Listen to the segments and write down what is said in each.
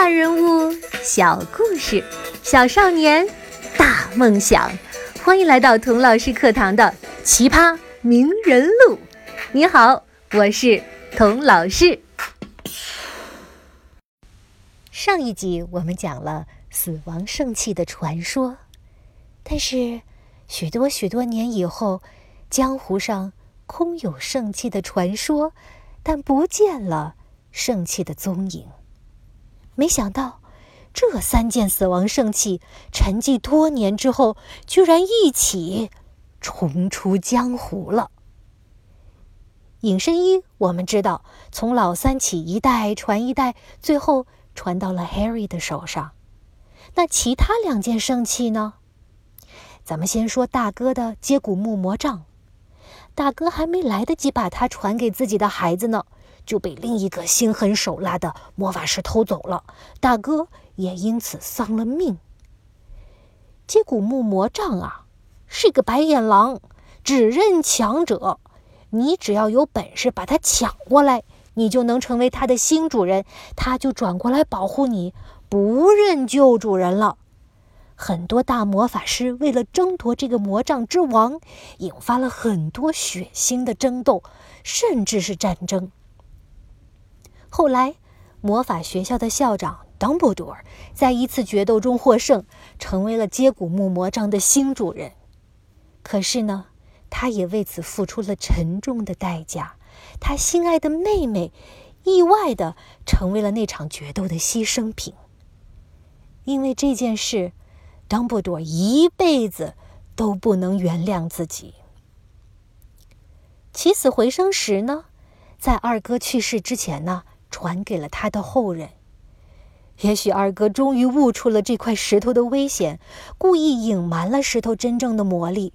大人物，小故事，小少年，大梦想。欢迎来到童老师课堂的《奇葩名人录》。你好，我是童老师。上一集我们讲了死亡圣器的传说，但是许多许多年以后，江湖上空有圣器的传说，但不见了圣器的踪影。没想到，这三件死亡圣器沉寂多年之后，居然一起重出江湖了。隐身衣，我们知道，从老三起，一代传一代，最后传到了 Harry 的手上。那其他两件圣器呢？咱们先说大哥的接骨木魔杖。大哥还没来得及把它传给自己的孩子呢。就被另一个心狠手辣的魔法师偷走了，大哥也因此丧了命。接骨木魔杖啊，是个白眼狼，只认强者。你只要有本事把它抢过来，你就能成为他的新主人，他就转过来保护你，不认旧主人了。很多大魔法师为了争夺这个魔杖之王，引发了很多血腥的争斗，甚至是战争。后来，魔法学校的校长 Dumbledore 在一次决斗中获胜，成为了接骨木魔杖的新主人。可是呢，他也为此付出了沉重的代价。他心爱的妹妹，意外的成为了那场决斗的牺牲品。因为这件事，Dumbledore 一辈子都不能原谅自己。起死回生时呢，在二哥去世之前呢。传给了他的后人。也许二哥终于悟出了这块石头的危险，故意隐瞒了石头真正的魔力。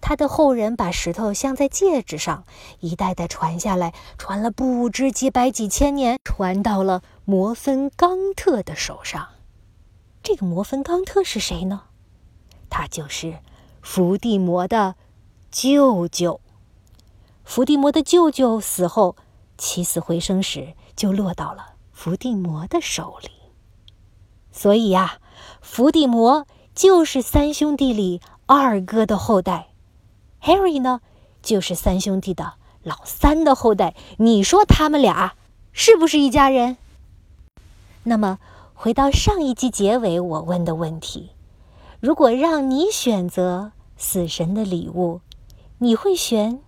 他的后人把石头镶在戒指上，一代代传下来，传了不知几百几千年，传到了摩芬冈特的手上。这个摩芬冈特是谁呢？他就是伏地魔的舅舅。伏地魔的舅舅死后。起死回生时，就落到了伏地魔的手里。所以呀，伏地魔就是三兄弟里二哥的后代，Harry 呢，就是三兄弟的老三的后代。你说他们俩是不是一家人？那么，回到上一集结尾我问的问题：如果让你选择死神的礼物，你会选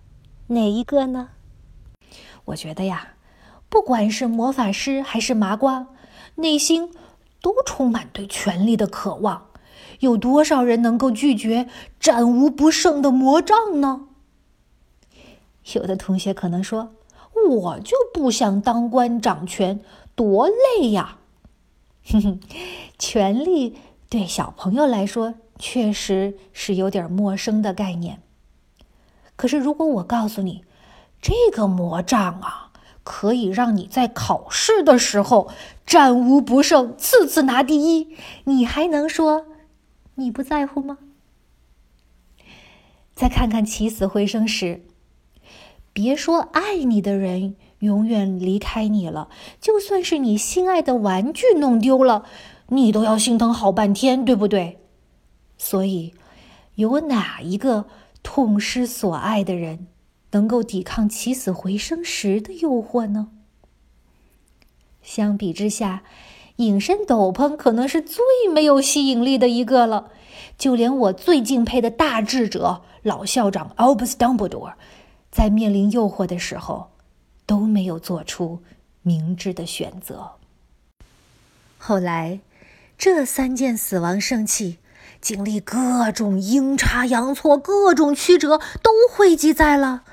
哪一个呢？我觉得呀，不管是魔法师还是麻瓜，内心都充满对权力的渴望。有多少人能够拒绝战无不胜的魔杖呢？有的同学可能说：“我就不想当官掌权，多累呀！”哼哼，权力对小朋友来说确实是有点陌生的概念。可是，如果我告诉你，这个魔杖啊，可以让你在考试的时候战无不胜，次次拿第一。你还能说你不在乎吗？再看看起死回生时，别说爱你的人永远离开你了，就算是你心爱的玩具弄丢了，你都要心疼好半天，对不对？所以，有哪一个痛失所爱的人？能够抵抗起死回生时的诱惑呢？相比之下，隐身斗篷可能是最没有吸引力的一个了。就连我最敬佩的大智者老校长 Albus Dumbledore，在面临诱惑的时候，都没有做出明智的选择。后来，这三件死亡圣器经历各种阴差阳错、各种曲折，都汇集在了。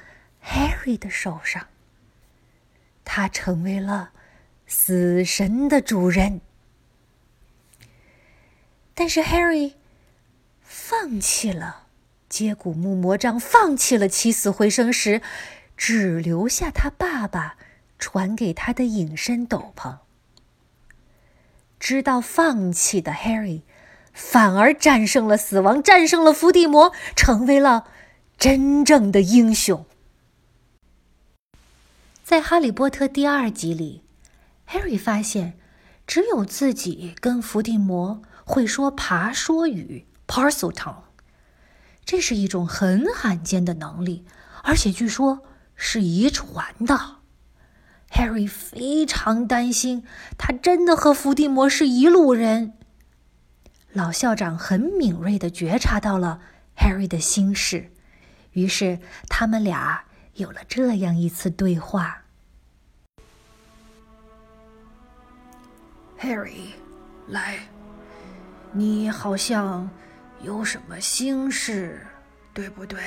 Harry 的手上，他成为了死神的主人。但是 Harry 放弃了接骨木魔杖，放弃了起死回生时，只留下他爸爸传给他的隐身斗篷。知道放弃的 Harry，反而战胜了死亡，战胜了伏地魔，成为了真正的英雄。在《哈利波特》第二集里，Harry 发现，只有自己跟伏地魔会说爬说语 （Parcel Tongue），这是一种很罕见的能力，而且据说是遗传的。Harry 非常担心，他真的和伏地魔是一路人。老校长很敏锐地觉察到了 Harry 的心事，于是他们俩有了这样一次对话：“Harry，来，你好像有什么心事，对不对？”“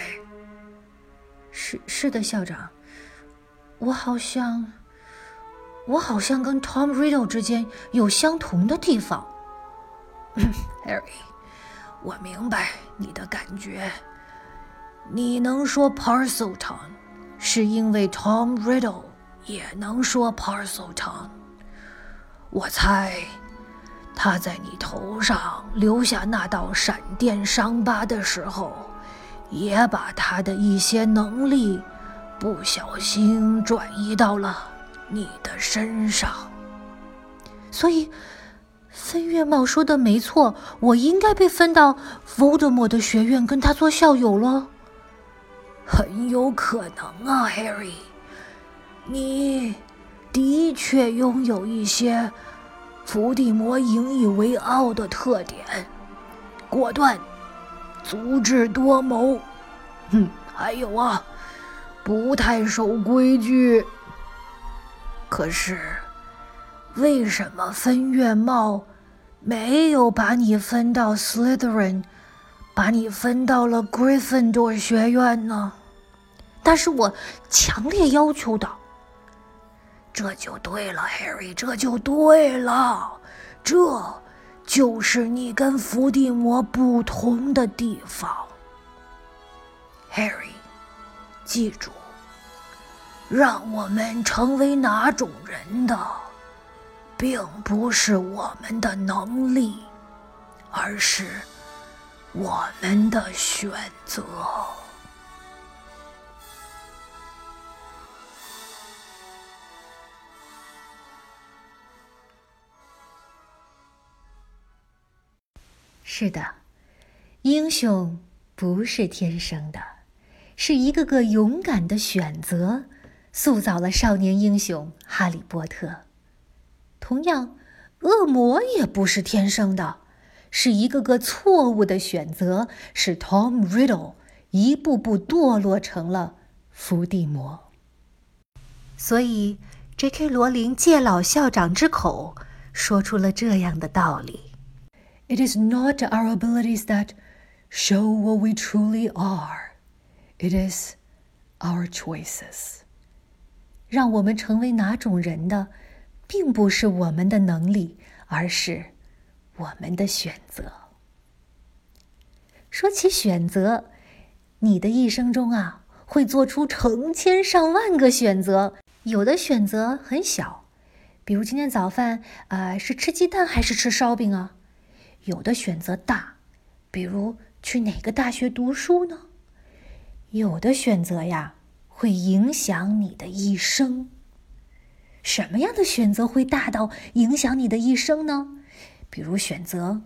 是是的，校长，我好像，我好像跟 Tom Riddle 之间有相同的地方。” Harry，我明白你的感觉。你能说 Parseltongue？是因为 Tom Riddle 也能说 Parselton。我猜他在你头上留下那道闪电伤疤的时候，也把他的一些能力不小心转移到了你的身上，所以。分月帽说的没错，我应该被分到伏地魔的学院跟他做校友了。很有可能啊，Harry，你的确拥有一些伏地魔引以为傲的特点：果断、足智多谋。哼，还有啊，不太守规矩。可是。为什么分院帽没有把你分到 Slytherin，把你分到了 Gryffindor 学院呢？但是我强烈要求的。这就对了，Harry，这就对了，这就是你跟伏地魔不同的地方。Harry，记住，让我们成为哪种人的？并不是我们的能力，而是我们的选择。是的，英雄不是天生的，是一个个勇敢的选择，塑造了少年英雄哈利波特。同样，恶魔也不是天生的，是一个个错误的选择，使 Tom Riddle 一步步堕落成了伏地魔。所以，J.K. 罗琳借老校长之口说出了这样的道理：“It is not our abilities that show what we truly are; it is our choices。”让我们成为哪种人的？并不是我们的能力，而是我们的选择。说起选择，你的一生中啊，会做出成千上万个选择。有的选择很小，比如今天早饭，呃，是吃鸡蛋还是吃烧饼啊？有的选择大，比如去哪个大学读书呢？有的选择呀，会影响你的一生。什么样的选择会大到影响你的一生呢？比如选择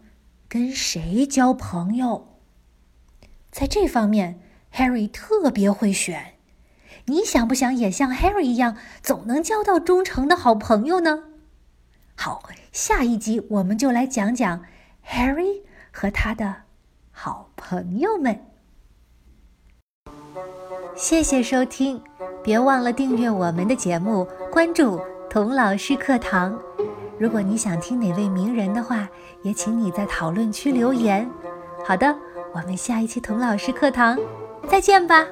跟谁交朋友，在这方面，Harry 特别会选。你想不想也像 Harry 一样，总能交到忠诚的好朋友呢？好，下一集我们就来讲讲 Harry 和他的好朋友们。谢谢收听。别忘了订阅我们的节目，关注童老师课堂。如果你想听哪位名人的话，也请你在讨论区留言。好的，我们下一期童老师课堂再见吧。